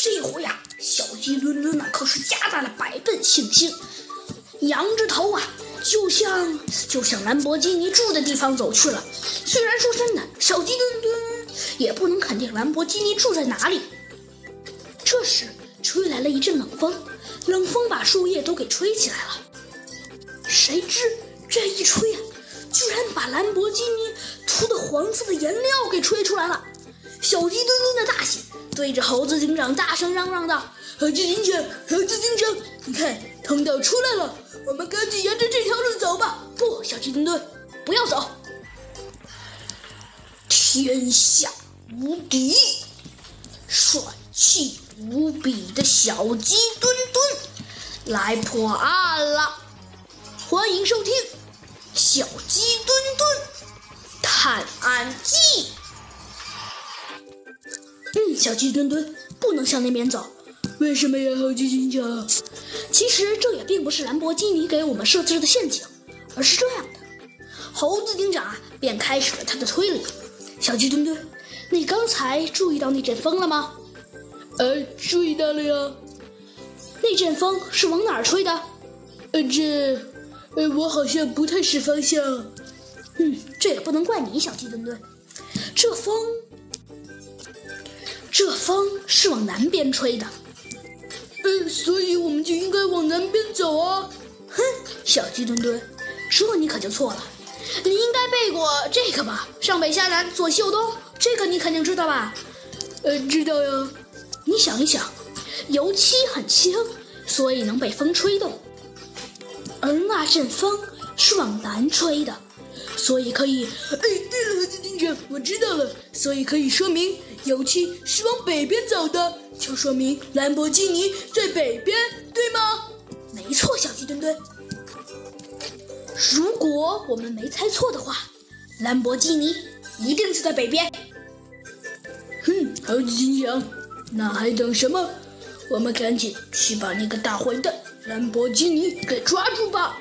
这回呀，小鸡墩墩呢可是加大了百倍信心，仰着头啊，就向就向兰博基尼住的地方走去了。虽然说真的，小鸡墩墩也不能肯定兰博基尼住在哪里。这时，吹来了一阵冷风，冷风把树叶都给吹起来了。谁知这一吹啊，居然把兰博基尼涂的黄色的颜料给吹出来了。小鸡墩墩的大喜，对着猴子警长大声嚷嚷道：“猴子警长，猴子警长，你看通道出来了，我们赶紧沿着这条路走吧！”不，小鸡墩墩，不要走！天下无敌，帅气无比的小鸡墩墩来破案了！欢迎收听《小鸡墩墩探案记》。嗯，小鸡墩墩不能向那边走，为什么呀，猴子警长？其实这也并不是兰博基尼给我们设置的陷阱，而是这样的。猴子警长啊，便开始了他的推理。小鸡墩墩，你刚才注意到那阵风了吗？呃，注意到了呀。那阵风是往哪儿吹的？呃，这，呃，我好像不太识方向。嗯，这也不能怪你，小鸡墩墩。这风。这风是往南边吹的，嗯，所以我们就应该往南边走啊！哼，小鸡墩墩，这你可就错了，你应该背过这个吧？上北下南左西右东，这个你肯定知道吧？呃，知道呀。你想一想，油漆很轻，所以能被风吹动，而那阵风是往南吹的。所以可以，哎，对了，猴子警长，我知道了。所以可以说明油漆是往北边走的，就说明兰博基尼在北边，对吗？没错，小鸡墩墩。如果我们没猜错的话，兰博基尼一定是在北边。哼，猴子警长，那还等什么？我们赶紧去把那个大坏蛋兰博基尼给抓住吧！